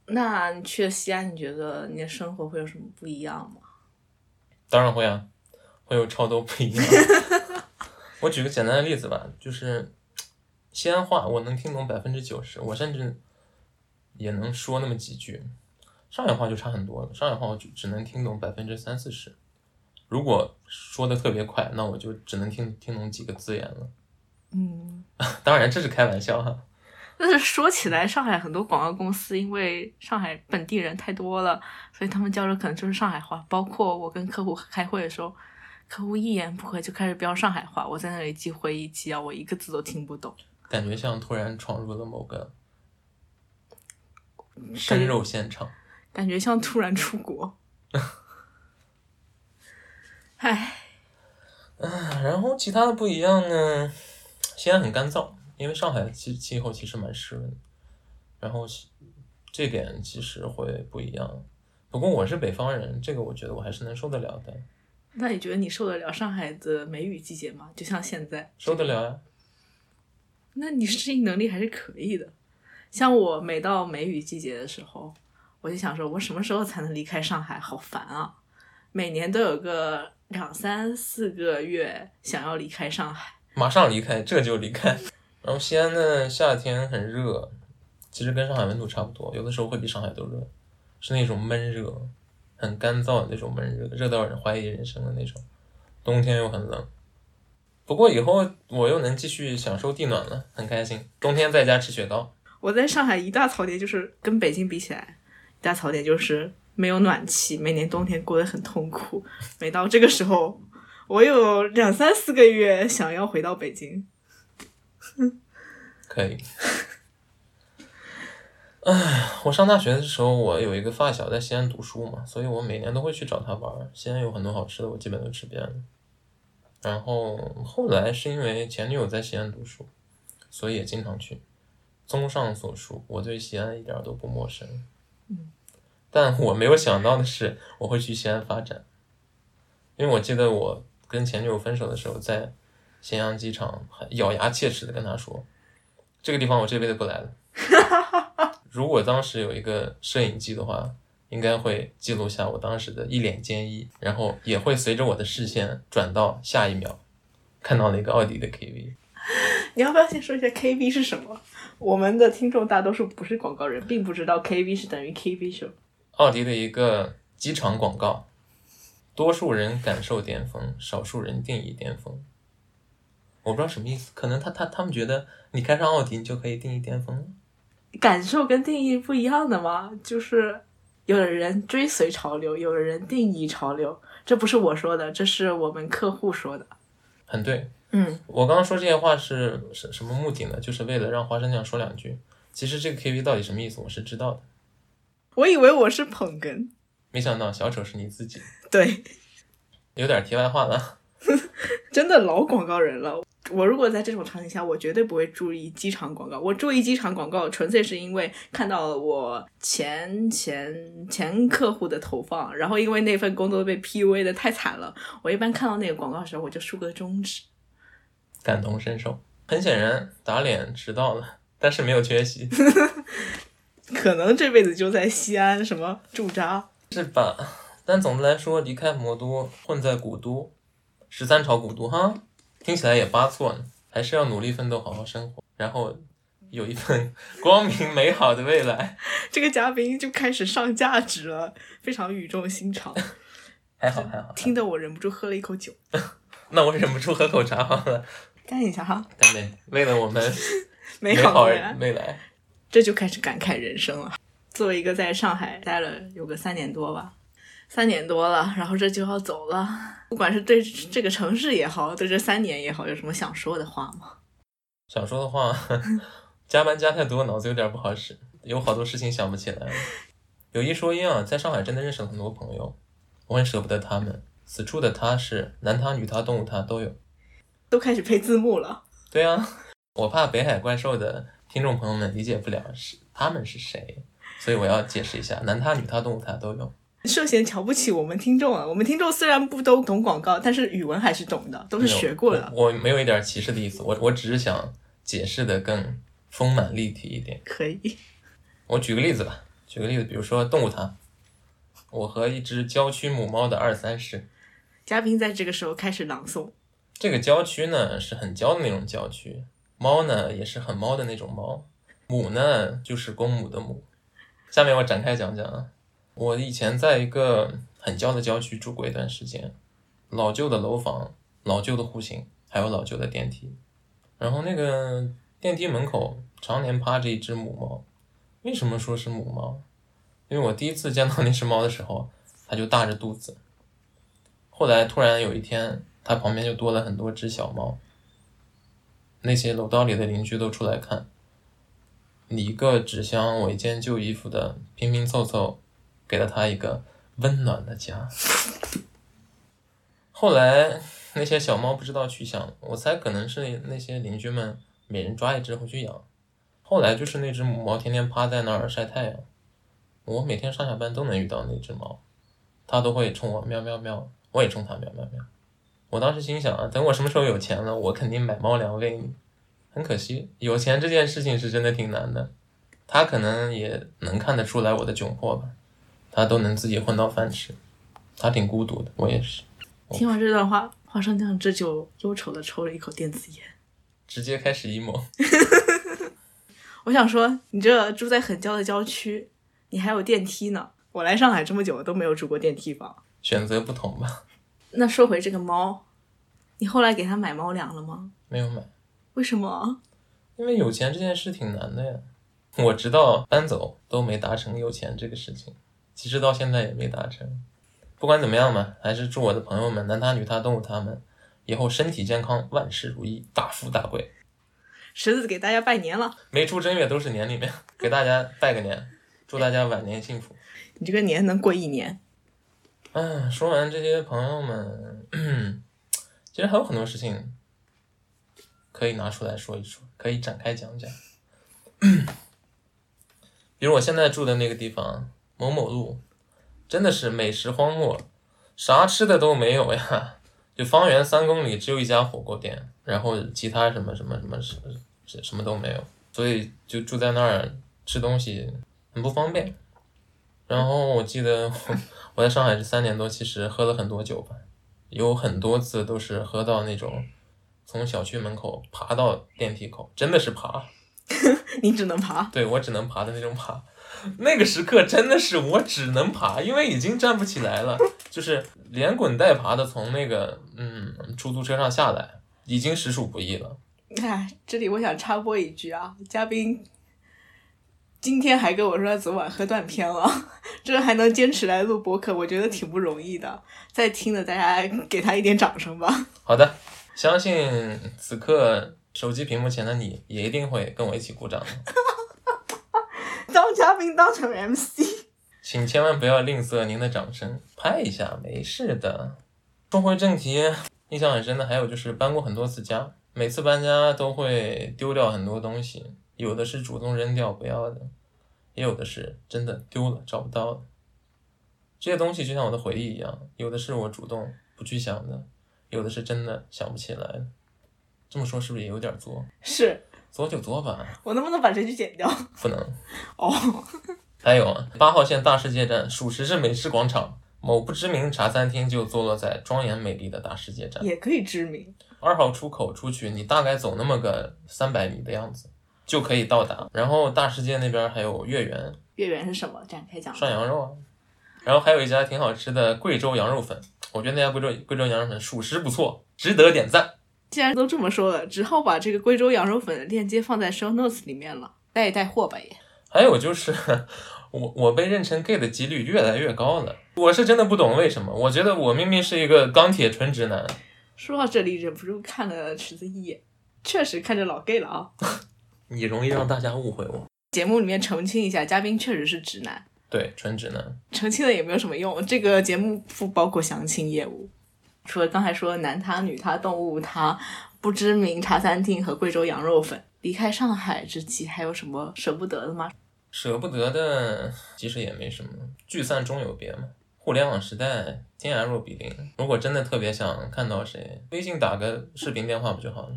那你去了西安，你觉得你的生活会有什么不一样吗？当然会啊，会有超多不一样。我举个简单的例子吧，就是西安话我能听懂百分之九十，我甚至也能说那么几句。上海话就差很多了，上海话我就只能听懂百分之三四十。如果说的特别快，那我就只能听听懂几个字眼了。嗯，当然这是开玩笑哈。但是说起来，上海很多广告公司因为上海本地人太多了，所以他们教的可能就是上海话。包括我跟客户开会的时候，客户一言不合就开始飙上海话，我在那里记会议纪要，我一个字都听不懂。感觉像突然闯入了某个生肉现场，感觉像突然出国。唉，啊，然后其他的不一样呢？西安很干燥，因为上海气气候其实蛮湿润的，然后这点其实会不一样。不过我是北方人，这个我觉得我还是能受得了的。那你觉得你受得了上海的梅雨季节吗？就像现在，受得了呀。那你适应能力还是可以的。像我每到梅雨季节的时候，我就想说，我什么时候才能离开上海？好烦啊！每年都有个。两三四个月想要离开上海，马上离开，这就离开。然后西安的夏天很热，其实跟上海温度差不多，有的时候会比上海都热，是那种闷热，很干燥的那种闷热，热到人怀疑人生的那种。冬天又很冷，不过以后我又能继续享受地暖了，很开心。冬天在家吃雪糕。我在上海一大槽点就是跟北京比起来，一大槽点就是。没有暖气，每年冬天过得很痛苦。每到这个时候，我有两三四个月想要回到北京。可以。唉，我上大学的时候，我有一个发小在西安读书嘛，所以我每年都会去找他玩。西安有很多好吃的，我基本都吃遍了。然后后来是因为前女友在西安读书，所以也经常去。综上所述，我对西安一点都不陌生。嗯。但我没有想到的是，我会去西安发展，因为我记得我跟前女友分手的时候，在咸阳机场咬牙切齿的跟她说：“这个地方我这辈子不来了。”如果当时有一个摄影机的话，应该会记录下我当时的一脸坚毅，然后也会随着我的视线转到下一秒，看到了一个奥迪的 KV。你要不要先说一下 KV 是什么？我们的听众大多数不是广告人，并不知道 KV 是等于 KV show。奥迪的一个机场广告，多数人感受巅峰，少数人定义巅峰。我不知道什么意思，可能他他他们觉得你开上奥迪，你就可以定义巅峰。感受跟定义不一样的吗？就是有的人追随潮流，有的人定义潮流，这不是我说的，这是我们客户说的。很对，嗯，我刚刚说这些话是什什么目的呢？就是为了让花生酱说两句。其实这个 KV 到底什么意思，我是知道的。我以为我是捧哏，没想到小丑是你自己。对，有点题外话了。真的老广告人了。我如果在这种场景下，我绝对不会注意机场广告。我注意机场广告，纯粹是因为看到了我前前前客户的投放，然后因为那份工作被 PUA 的太惨了。我一般看到那个广告的时候，我就竖个中指。感同身受。很显然，打脸迟到了，但是没有缺席。可能这辈子就在西安什么驻扎是吧？但总的来说，离开魔都，混在古都，十三朝古都哈，听起来也八错呢。还是要努力奋斗，好好生活，然后有一份 光明美好的未来。这个嘉宾就开始上价值了，非常语重心长。还好还好，听得我忍不住喝了一口酒。那我忍不住喝口茶好了。干一下哈。干杯！为了我们美好的未来。这就开始感慨人生了。作为一个在上海待了有个三年多吧，三年多了，然后这就要走了。不管是对这个城市也好，对这三年也好，有什么想说的话吗？想说的话，加班加太多，脑子有点不好使，有好多事情想不起来。有一说一啊，在上海真的认识了很多朋友，我很舍不得他们。此处的他是男他、女他、动物他都有，都开始配字幕了。对啊，我怕北海怪兽的听众朋友们理解不了是他们是谁，所以我要解释一下，男他、女他、动物他都有。涉嫌瞧不起我们听众啊！我们听众虽然不都懂广告，但是语文还是懂的，都是学过的。我没有一点歧视的意思，我我只是想解释的更丰满立体一点。可以，我举个例子吧，举个例子，比如说动物它，我和一只郊区母猫的二三事。嘉宾在这个时候开始朗诵。这个郊区呢是很郊的那种郊区，猫呢也是很猫的那种猫，母呢就是公母的母。下面我展开讲讲啊。我以前在一个很郊的郊区住过一段时间，老旧的楼房、老旧的户型，还有老旧的电梯。然后那个电梯门口常年趴着一只母猫。为什么说是母猫？因为我第一次见到那只猫的时候，它就大着肚子。后来突然有一天，它旁边就多了很多只小猫。那些楼道里的邻居都出来看，你一个纸箱我一件旧衣服的拼拼凑凑。给了他一个温暖的家。后来那些小猫不知道去向，我猜可能是那些邻居们每人抓一只回去养。后来就是那只母猫天天趴在那儿晒太阳，我每天上下班都能遇到那只猫，它都会冲我喵喵喵，我也冲它喵喵喵。我当时心想啊，等我什么时候有钱了，我肯定买猫粮喂你。很可惜，有钱这件事情是真的挺难的。它可能也能看得出来我的窘迫吧。他都能自己混到饭吃，他挺孤独的，我也是。听完这段话，花生酱这就忧愁的抽了一口电子烟，直接开始 emo。我想说，你这住在很郊的郊区，你还有电梯呢。我来上海这么久都没有住过电梯房。选择不同吧。那说回这个猫，你后来给它买猫粮了吗？没有买。为什么？因为有钱这件事挺难的呀。我直到搬走都没达成有钱这个事情。其实到现在也没达成，不管怎么样嘛，还是祝我的朋友们，男他女他动物他们，以后身体健康，万事如意，大富大贵。侄子给大家拜年了，没出正月都是年里面，给大家拜个年，祝大家晚年幸福。你这个年能过一年？嗯，说完这些朋友们，其实还有很多事情可以拿出来说一说，可以展开讲讲。比如我现在住的那个地方。某某路，真的是美食荒漠，啥吃的都没有呀！就方圆三公里只有一家火锅店，然后其他什么什么什么什什什么都没有，所以就住在那儿吃东西很不方便。然后我记得我在上海这三年多，其实喝了很多酒吧，有很多次都是喝到那种从小区门口爬到电梯口，真的是爬。你只能爬？对我只能爬的那种爬。那个时刻真的是我只能爬，因为已经站不起来了，就是连滚带爬的从那个嗯出租车上下来，已经实属不易了。哎，这里我想插播一句啊，嘉宾今天还跟我说他昨晚喝断片了，这还能坚持来录播客，我觉得挺不容易的。在听的大家给他一点掌声吧。好的，相信此刻手机屏幕前的你也一定会跟我一起鼓掌。当嘉宾当成 MC，请千万不要吝啬您的掌声，拍一下没事的。说回正题，印象很深的还有就是搬过很多次家，每次搬家都会丢掉很多东西，有的是主动扔掉不要的，也有的是真的丢了找不到了。这些东西就像我的回忆一样，有的是我主动不去想的，有的是真的想不起来的。这么说是不是也有点作？是。做就做吧，我能不能把这句剪掉？不能。哦，还有啊八号线大世界站，属实是美食广场，某不知名茶餐厅就坐落在庄严美丽的大世界站。也可以知名。二号出口出去，你大概走那么个三百米的样子，就可以到达。然后大世界那边还有月圆。月圆是什么？展开讲。涮羊肉啊。然后还有一家挺好吃的贵州羊肉粉，我觉得那家贵州贵州羊肉粉属实不错，值得点赞。既然都这么说了，只好把这个贵州羊肉粉的链接放在 show notes 里面了，带一带货吧也。还有就是，我我被认成 gay 的几率越来越高了。我是真的不懂为什么，我觉得我明明是一个钢铁纯直男。说到这里，忍不住看了池子一眼，确实看着老 gay 了啊。你容易让大家误会我。节目里面澄清一下，嘉宾确实是直男，对，纯直男。澄清了也没有什么用。这个节目不包括相亲业务，除了刚才说男他、女他、动物他、不知名茶餐厅和贵州羊肉粉。离开上海之际，还有什么舍不得的吗？舍不得的其实也没什么，聚散终有别嘛。互联网时代，天涯若比邻。如果真的特别想看到谁，微信打个视频电话不就好了？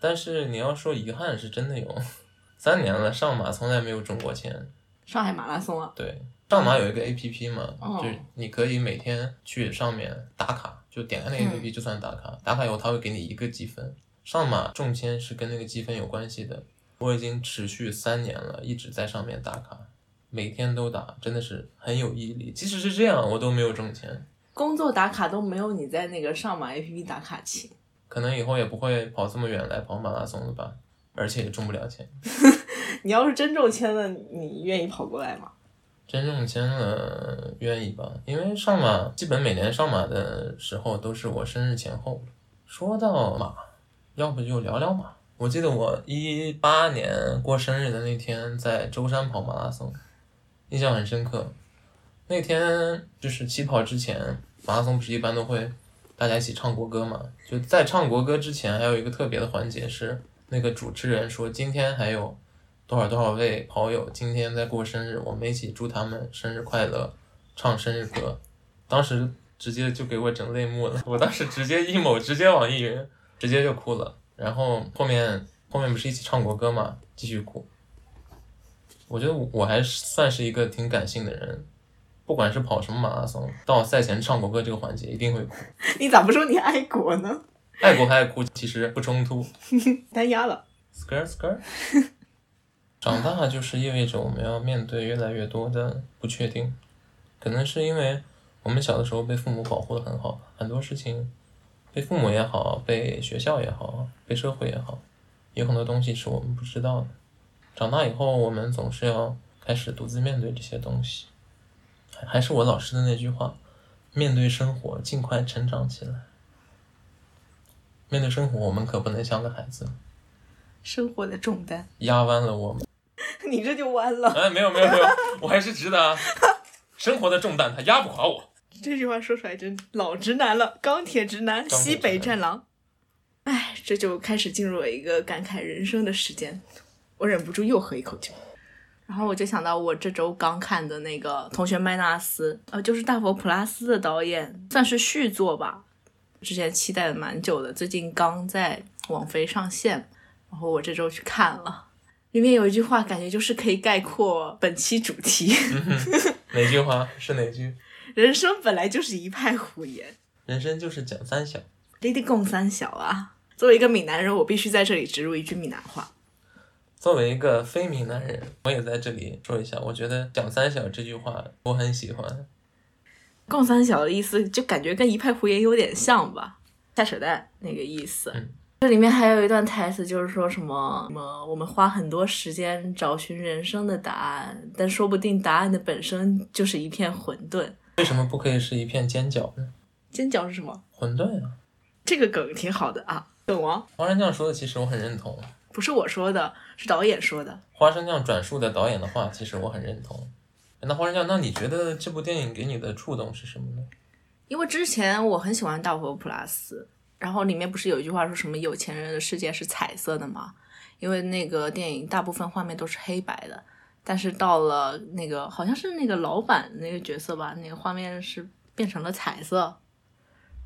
但是你要说遗憾，是真的有。三年了，上马从来没有中过签。上海马拉松啊，对，上马有一个 A P P 嘛，哦就是你可以每天去上面打卡，就点开那个 A P P 就算打卡，打卡以后它会给你一个积分。上马中签是跟那个积分有关系的。我已经持续三年了，一直在上面打卡，每天都打，真的是很有毅力。即使是这样，我都没有中签。工作打卡都没有你在那个上马 APP 打卡勤。可能以后也不会跑这么远来跑马拉松了吧，而且也中不了签。你要是真中签了，你愿意跑过来吗？真中签了，愿意吧？因为上马基本每年上马的时候都是我生日前后。说到马，要不就聊聊马。我记得我一八年过生日的那天在舟山跑马拉松，印象很深刻。那天就是起跑之前，马拉松不是一般都会大家一起唱国歌嘛？就在唱国歌之前，还有一个特别的环节是，那个主持人说今天还有多少多少位跑友今天在过生日，我们一起祝他们生日快乐，唱生日歌。当时直接就给我整泪目了，我当时直接 emo，直接网易云，直接就哭了。然后后面后面不是一起唱国歌嘛，继续哭。我觉得我我还算是一个挺感性的人，不管是跑什么马拉松，到赛前唱国歌这个环节一定会哭。你咋不说你爱国呢？爱国和爱哭其实不冲突。单压了。skr skr。长大就是意味着我们要面对越来越多的不确定，可能是因为我们小的时候被父母保护的很好，很多事情被父母也好，被学校也好，被社会也好，有很多东西是我们不知道的。长大以后，我们总是要开始独自面对这些东西。还还是我老师的那句话：面对生活，尽快成长起来。面对生活，我们可不能像个孩子，生活的重担，压弯了我们。你这就弯了。哎，没有没有没有，我还是直的啊。生活的重担它压不垮我。这句话说出来真老直男了，钢铁直男，直男西北战狼。哎，这就开始进入了一个感慨人生的时间，我忍不住又喝一口酒。然后我就想到我这周刚看的那个《同学麦纳斯》，呃，就是大佛普拉斯的导演，算是续作吧。之前期待了蛮久的，最近刚在网飞上线，然后我这周去看了。里面有一句话，感觉就是可以概括本期主题：哪句话是哪句？人生本来就是一派胡言。人生就是讲三小。离地共三小啊！作为一个闽南人，我必须在这里植入一句闽南话。作为一个非闽南人，我也在这里说一下，我觉得讲三小这句话我很喜欢。共三小的意思就感觉跟一派胡言有点像吧，瞎扯淡那个意思。嗯这里面还有一段台词，就是说什么什么，我们花很多时间找寻人生的答案，但说不定答案的本身就是一片混沌。为什么不可以是一片煎饺呢？煎饺是什么？馄饨啊！这个梗挺好的啊，梗王花生酱说的其实我很认同，不是我说的，是导演说的。花生酱转述的导演的话，其实我很认同。那花生酱，那你觉得这部电影给你的触动是什么呢？因为之前我很喜欢大佛普拉斯，然后里面不是有一句话说什么有钱人的世界是彩色的吗？因为那个电影大部分画面都是黑白的，但是到了那个好像是那个老板那个角色吧，那个画面是变成了彩色。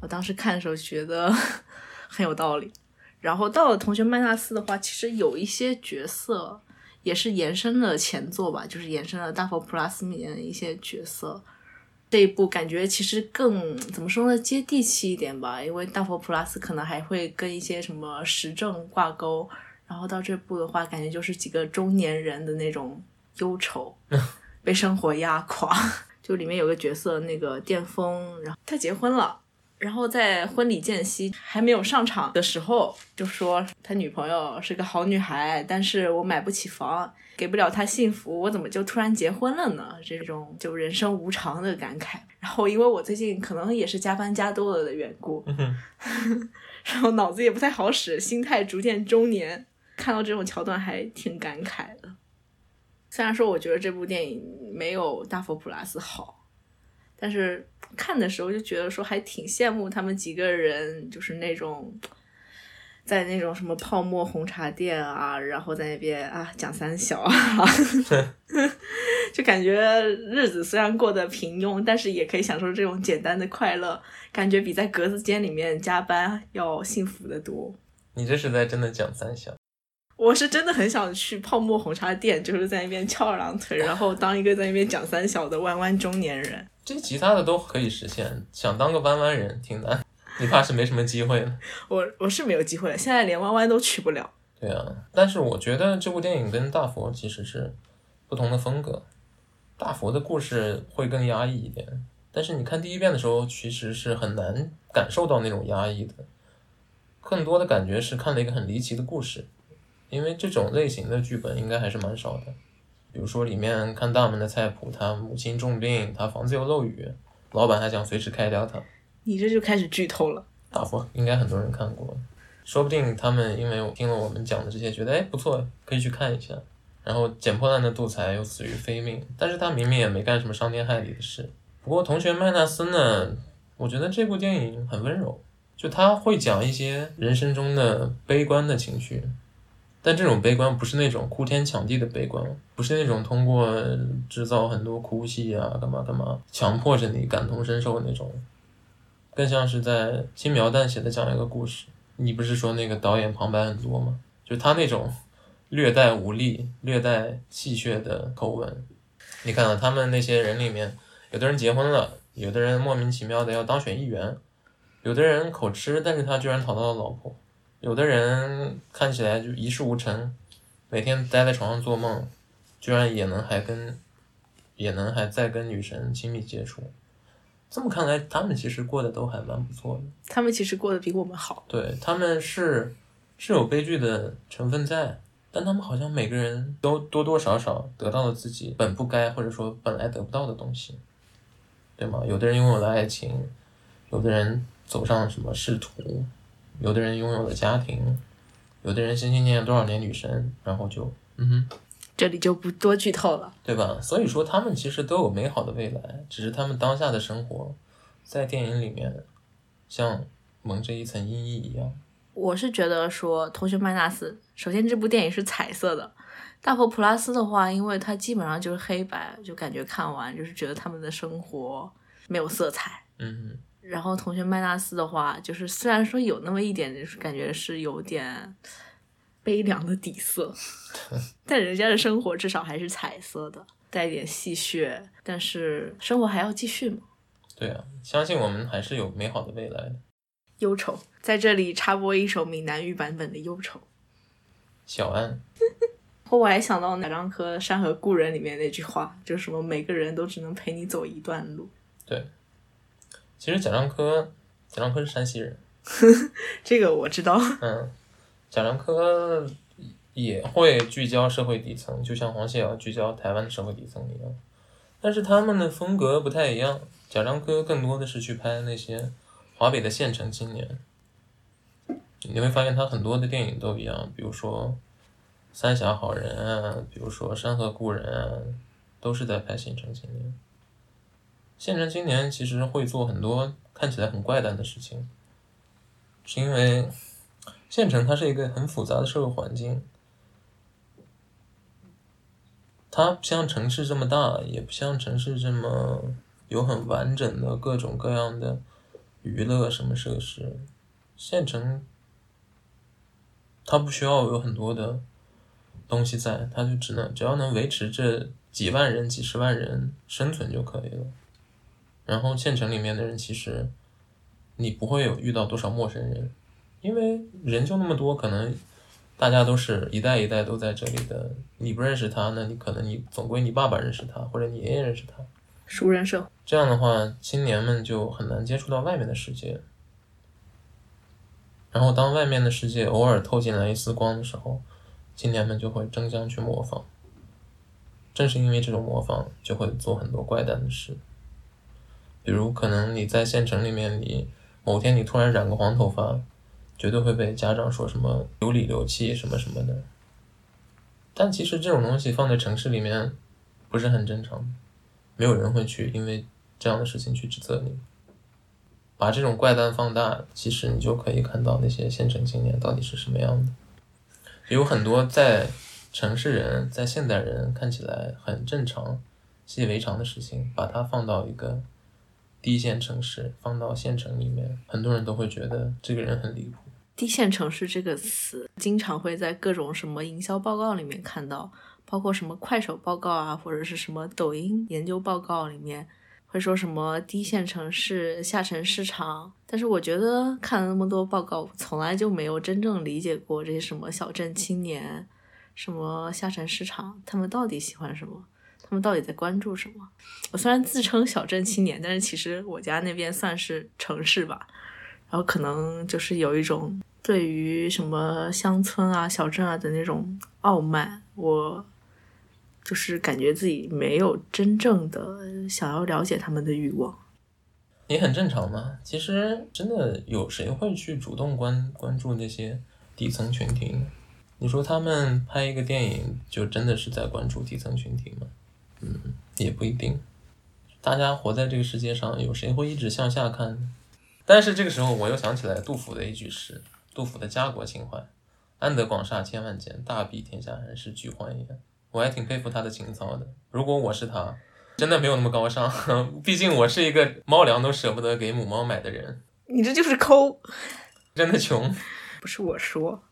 我当时看的时候觉得 很有道理。然后到了同学麦纳斯的话，其实有一些角色也是延伸了前作吧，就是延伸了大佛普拉斯里面的一些角色。这一部感觉其实更怎么说呢，接地气一点吧，因为大佛普拉斯可能还会跟一些什么时政挂钩，然后到这部的话，感觉就是几个中年人的那种忧愁，被生活压垮。就里面有个角色，那个电风，然后他结婚了，然后在婚礼间隙还没有上场的时候，就说他女朋友是个好女孩，但是我买不起房，给不了她幸福，我怎么就突然结婚了呢？这种就人生无常的感慨。然后因为我最近可能也是加班加多了的缘故，然后脑子也不太好使，心态逐渐中年，看到这种桥段还挺感慨的。虽然说我觉得这部电影没有《大佛普拉斯》好。但是看的时候就觉得说还挺羡慕他们几个人，就是那种在那种什么泡沫红茶店啊，然后在那边啊讲三小啊，就感觉日子虽然过得平庸，但是也可以享受这种简单的快乐，感觉比在格子间里面加班要幸福的多。你这是在真的讲三小？我是真的很想去泡沫红茶店，就是在那边翘二郎腿，然后当一个在那边讲三小的弯弯中年人。这其他的都可以实现，想当个弯弯人挺难，你怕是没什么机会了。我我是没有机会了，现在连弯弯都去不了。对啊，但是我觉得这部电影跟大佛其实是不同的风格。大佛的故事会更压抑一点，但是你看第一遍的时候，其实是很难感受到那种压抑的，更多的感觉是看了一个很离奇的故事，因为这种类型的剧本应该还是蛮少的。比如说里面看大门的菜谱，他母亲重病，他房子又漏雨，老板还想随时开掉他。你这就开始剧透了。大伙应该很多人看过，说不定他们因为我听了我们讲的这些，觉得哎不错，可以去看一下。然后捡破烂的杜才又死于非命，但是他明明也没干什么伤天害理的事。不过同学麦纳斯呢，我觉得这部电影很温柔，就他会讲一些人生中的悲观的情绪。但这种悲观不是那种哭天抢地的悲观，不是那种通过制造很多哭戏啊，干嘛干嘛，强迫着你感同身受那种，更像是在轻描淡写的讲一个故事。你不是说那个导演旁白很多吗？就他那种略带无力、略带戏谑的口吻。你看到他们那些人里面，有的人结婚了，有的人莫名其妙的要当选议员，有的人口吃，但是他居然讨到了老婆。有的人看起来就一事无成，每天待在床上做梦，居然也能还跟，也能还在跟女神亲密接触。这么看来，他们其实过得都还蛮不错的。他们其实过得比我们好。对，他们是是有悲剧的成分在，但他们好像每个人都多多少少得到了自己本不该或者说本来得不到的东西，对吗？有的人拥有了爱情，有的人走上了什么仕途。有的人拥有了家庭，有的人心心念念多少年女神，然后就嗯哼，这里就不多剧透了，对吧？所以说他们其实都有美好的未来，只是他们当下的生活在电影里面像蒙着一层阴翳一样。我是觉得说，同学麦纳斯，首先这部电影是彩色的，大佛普拉斯的话，因为它基本上就是黑白，就感觉看完就是觉得他们的生活没有色彩。嗯。然后同学麦纳斯的话，就是虽然说有那么一点，就是感觉是有点悲凉的底色，但人家的生活至少还是彩色的，带点戏谑，但是生活还要继续嘛。对啊，相信我们还是有美好的未来的。忧愁在这里插播一首闽南语版本的忧愁。小安。后我还想到贾樟柯《山河故人》里面那句话，就是什么每个人都只能陪你走一段路。对。其实贾樟柯，贾樟柯是山西人，这个我知道。嗯，贾樟柯也会聚焦社会底层，就像黄谢尧聚焦台湾的社会底层一样。但是他们的风格不太一样，贾樟柯更多的是去拍那些华北的县城青年。你会发现他很多的电影都一样，比如说《三峡好人》啊，比如说《山河故人》啊，都是在拍县城青年。县城青年其实会做很多看起来很怪诞的事情，是因为县城它是一个很复杂的社会环境，它不像城市这么大，也不像城市这么有很完整的各种各样的娱乐什么设施。县城它不需要有很多的东西在，它就只能只要能维持这几万人、几十万人生存就可以了。然后县城里面的人，其实你不会有遇到多少陌生人，因为人就那么多，可能大家都是一代一代都在这里的。你不认识他，那你可能你总归你爸爸认识他，或者你爷爷认识他，熟人社会。这样的话，青年们就很难接触到外面的世界。然后，当外面的世界偶尔透进来一丝光的时候，青年们就会争相去模仿。正是因为这种模仿，就会做很多怪诞的事。比如，可能你在县城里面，你某天你突然染个黄头发，绝对会被家长说什么有理流气什么什么的。但其实这种东西放在城市里面，不是很正常，没有人会去因为这样的事情去指责你。把这种怪诞放大，其实你就可以看到那些县城青年到底是什么样的。有很多在城市人、在现代人看起来很正常、习以为常的事情，把它放到一个低线城市，放到县城里面，很多人都会觉得这个人很离谱。低线城市这个词，经常会在各种什么营销报告里面看到，包括什么快手报告啊，或者是什么抖音研究报告里面。会说什么低线城市、下沉市场，但是我觉得看了那么多报告，从来就没有真正理解过这些什么小镇青年、什么下沉市场，他们到底喜欢什么，他们到底在关注什么。我虽然自称小镇青年，但是其实我家那边算是城市吧，然后可能就是有一种对于什么乡村啊、小镇啊的那种傲慢，我。就是感觉自己没有真正的想要了解他们的欲望，也很正常嘛。其实真的有谁会去主动关关注那些底层群体？你说他们拍一个电影，就真的是在关注底层群体吗？嗯，也不一定。大家活在这个世界上，有谁会一直向下看？但是这个时候，我又想起来杜甫的一句诗：杜甫的家国情怀，安得广厦千万间，大庇天下寒士俱欢颜。我还挺佩服他的情操的。如果我是他，真的没有那么高尚。毕竟我是一个猫粮都舍不得给母猫买的人。你这就是抠，真的穷。不是我说，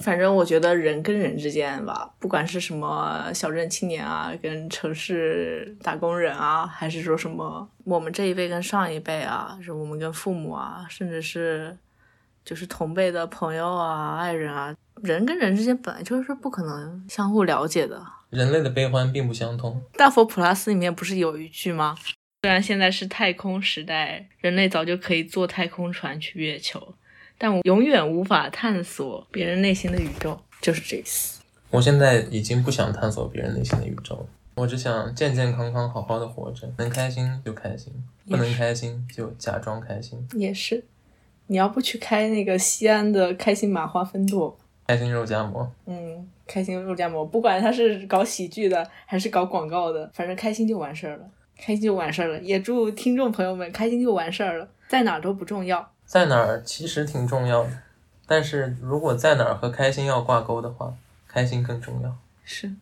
反正我觉得人跟人之间吧，不管是什么小镇青年啊，跟城市打工人啊，还是说什么我们这一辈跟上一辈啊，是我们跟父母啊，甚至是就是同辈的朋友啊、爱人啊，人跟人之间本来就是不可能相互了解的。人类的悲欢并不相通。大佛普拉斯里面不是有一句吗？虽然现在是太空时代，人类早就可以坐太空船去月球，但我永远无法探索别人内心的宇宙，就是这意思。我现在已经不想探索别人内心的宇宙了，我只想健健康康、好好的活着，能开心就开心，不能开心就假装开心。也是，你要不去开那个西安的开心麻花分舵？开心肉夹馍，嗯，开心肉夹馍，不管他是搞喜剧的还是搞广告的，反正开心就完事儿了，开心就完事儿了。也祝听众朋友们开心就完事儿了，在哪儿都不重要，在哪儿其实挺重要的，但是如果在哪儿和开心要挂钩的话，开心更重要。是，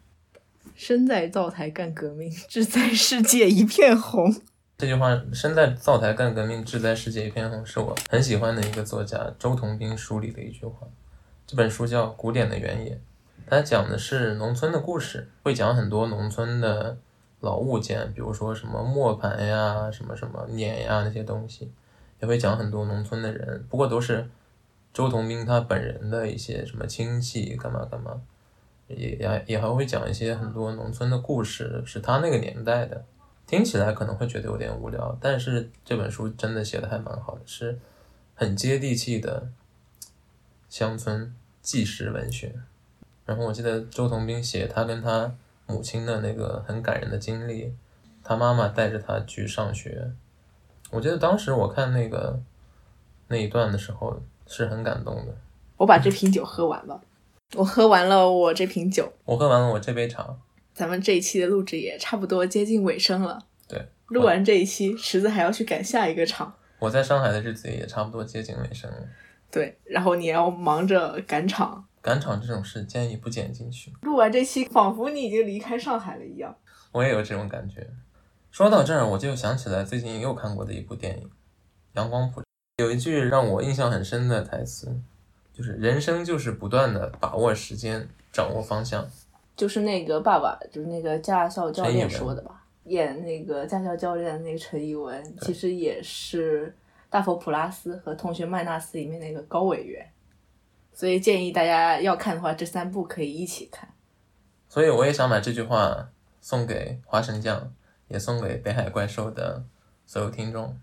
身在灶台干革命，志在世界一片红。这句话“身在灶台干革命，志在世界一片红”是我很喜欢的一个作家周桐兵书里的一句话。这本书叫《古典的原野》，它讲的是农村的故事，会讲很多农村的老物件，比如说什么磨盘呀、什么什么碾呀那些东西，也会讲很多农村的人，不过都是周同斌他本人的一些什么亲戚干嘛干嘛，也也也还会讲一些很多农村的故事，是他那个年代的，听起来可能会觉得有点无聊，但是这本书真的写的还蛮好的，是很接地气的。乡村纪实文学，然后我记得周同斌写他跟他母亲的那个很感人的经历，他妈妈带着他去上学，我记得当时我看那个那一段的时候是很感动的。我把这瓶酒喝完了，我喝完了我这瓶酒，我喝完了我这杯茶。咱们这一期的录制也差不多接近尾声了。对，录完这一期，池子还要去赶下一个场。我在上海的日子也差不多接近尾声了。对，然后你要忙着赶场，赶场这种事建议不剪进去。录完这期，仿佛你已经离开上海了一样。我也有这种感觉。说到这儿，我就想起来最近又看过的一部电影《阳光普照》，有一句让我印象很深的台词，就是“人生就是不断的把握时间，掌握方向”。就是那个爸爸，就是那个驾校教练说的吧？演那个驾校教练的那个陈以文，其实也是。大佛普拉斯和同学麦纳斯里面那个高委员，所以建议大家要看的话，这三部可以一起看。所以我也想把这句话送给花生酱，也送给北海怪兽的所有听众。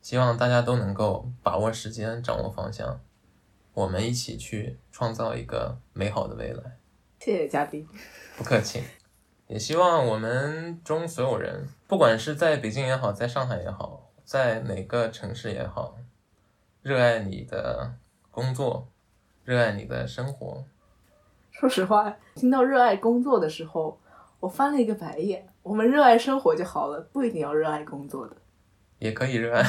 希望大家都能够把握时间，掌握方向，我们一起去创造一个美好的未来。谢谢嘉宾，不客气。也希望我们中所有人，不管是在北京也好，在上海也好，在哪个城市也好，热爱你的工作，热爱你的生活。说实话，听到热爱工作的时候，我翻了一个白眼。我们热爱生活就好了，不一定要热爱工作的。也可以热爱，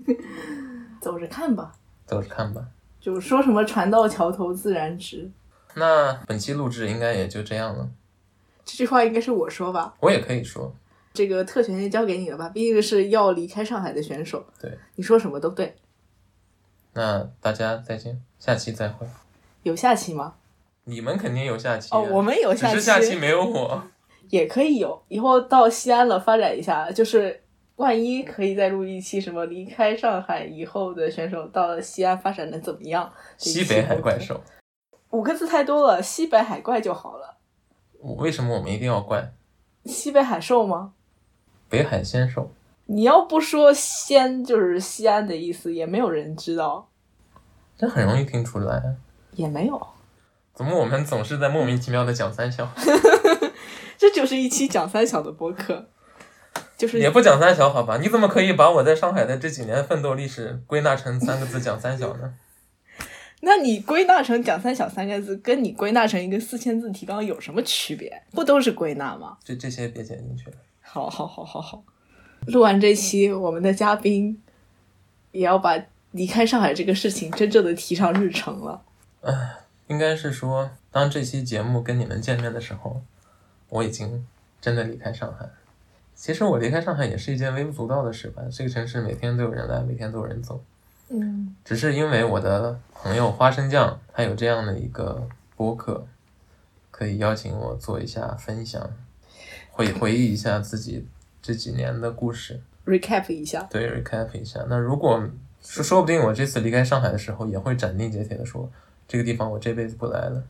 走着看吧，走着看吧。就说什么船到桥头自然直。那本期录制应该也就这样了。这句话应该是我说吧？我也可以说。这个特权就交给你了吧？毕竟是要离开上海的选手。对，你说什么都对。那大家再见，下期再会。有下期吗？你们肯定有下期哦，我们有下期，只是下期没有我。也可以有，以后到西安了发展一下，就是万一可以再录一期什么离开上海以后的选手到了西安发展的怎么样？西北海怪兽，五个字太多了，西北海怪就好了。为什么我们一定要怪？西北海兽吗？北海仙兽。你要不说仙就是西安的意思，也没有人知道。这很容易听出来。也没有。怎么我们总是在莫名其妙的讲三小？这就是一期讲三小的播客，就是也不讲三小好吧？你怎么可以把我在上海的这几年奋斗历史归纳成三个字讲三小呢？那你归纳成讲三小三个字，跟你归纳成一个四千字提纲有什么区别？不都是归纳吗？这这些别剪进去。好好好好好，录完这期，我们的嘉宾也要把离开上海这个事情真正的提上日程了。唉，应该是说，当这期节目跟你们见面的时候。我已经真的离开上海。其实我离开上海也是一件微不足道的事吧。这个城市每天都有人来，每天都有人走。嗯。只是因为我的朋友花生酱，他有这样的一个播客，可以邀请我做一下分享，回回忆一下自己这几年的故事。recap 一下。对，recap 一下。那如果说说不定我这次离开上海的时候，也会斩钉截铁的说，这个地方我这辈子不来了。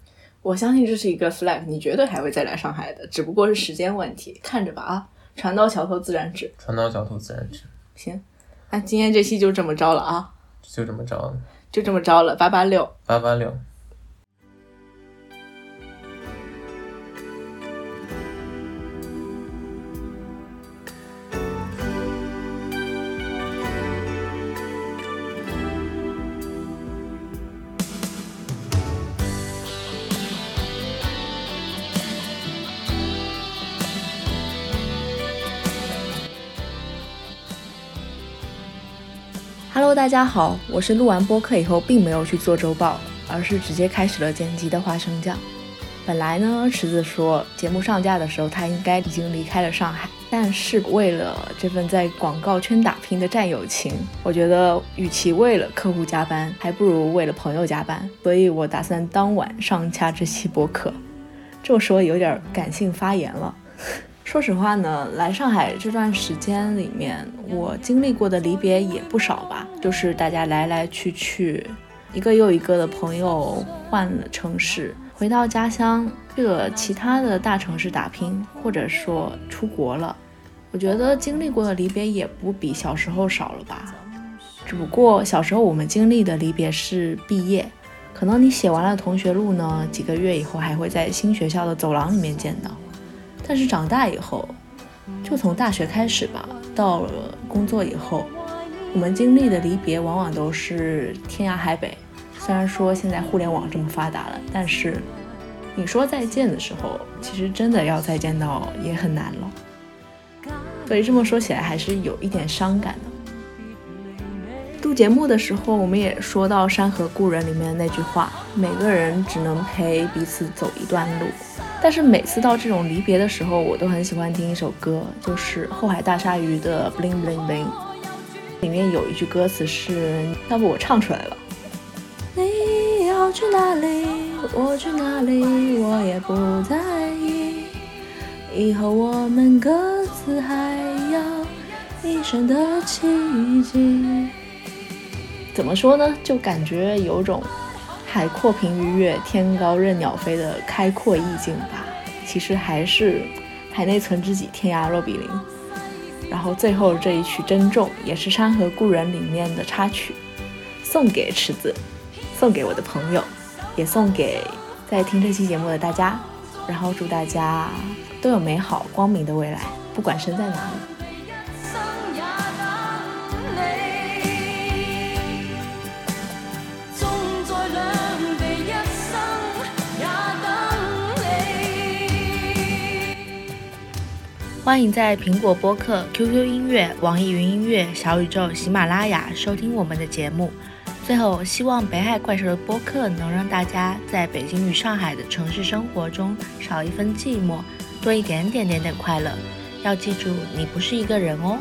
我相信这是一个 flag，你绝对还会再来上海的，只不过是时间问题，看着吧啊！船到桥头自然直，船到桥头自然直。行，那今天这期就这么着了啊，就这么着了，就这么着了，八八六，八八六。Hello，大家好，我是录完播客以后并没有去做周报，而是直接开始了剪辑的花生酱。本来呢，池子说节目上架的时候他应该已经离开了上海，但是为了这份在广告圈打拼的战友情，我觉得与其为了客户加班，还不如为了朋友加班，所以我打算当晚上架这期播客。这么说有点感性发言了。说实话呢，来上海这段时间里面，我经历过的离别也不少吧。就是大家来来去去，一个又一个的朋友换了城市，回到家乡，去了其他的大城市打拼，或者说出国了。我觉得经历过的离别也不比小时候少了吧。只不过小时候我们经历的离别是毕业，可能你写完了同学录呢，几个月以后还会在新学校的走廊里面见到。但是长大以后，就从大学开始吧，到了工作以后，我们经历的离别往往都是天涯海北。虽然说现在互联网这么发达了，但是你说再见的时候，其实真的要再见到也很难了。所以这么说起来，还是有一点伤感的。录节目的时候，我们也说到《山河故人》里面的那句话：每个人只能陪彼此走一段路。但是每次到这种离别的时候，我都很喜欢听一首歌，就是后海大鲨鱼的《Bling Bling Bling》，里面有一句歌词是，要不我唱出来了。你要去哪里，我去哪里，我也不在意。以后我们各自还要一生的奇迹。怎么说呢？就感觉有种。海阔凭鱼跃，天高任鸟飞的开阔意境吧，其实还是海内存知己，天涯若比邻。然后最后这一曲《珍重》也是《山河故人》里面的插曲，送给池子，送给我的朋友，也送给在听这期节目的大家。然后祝大家都有美好光明的未来，不管身在哪里。欢迎在苹果播客、QQ 音乐、网易云音乐、小宇宙、喜马拉雅收听我们的节目。最后，希望北海怪兽的播客能让大家在北京与上海的城市生活中少一分寂寞，多一点点点点快乐。要记住，你不是一个人哦。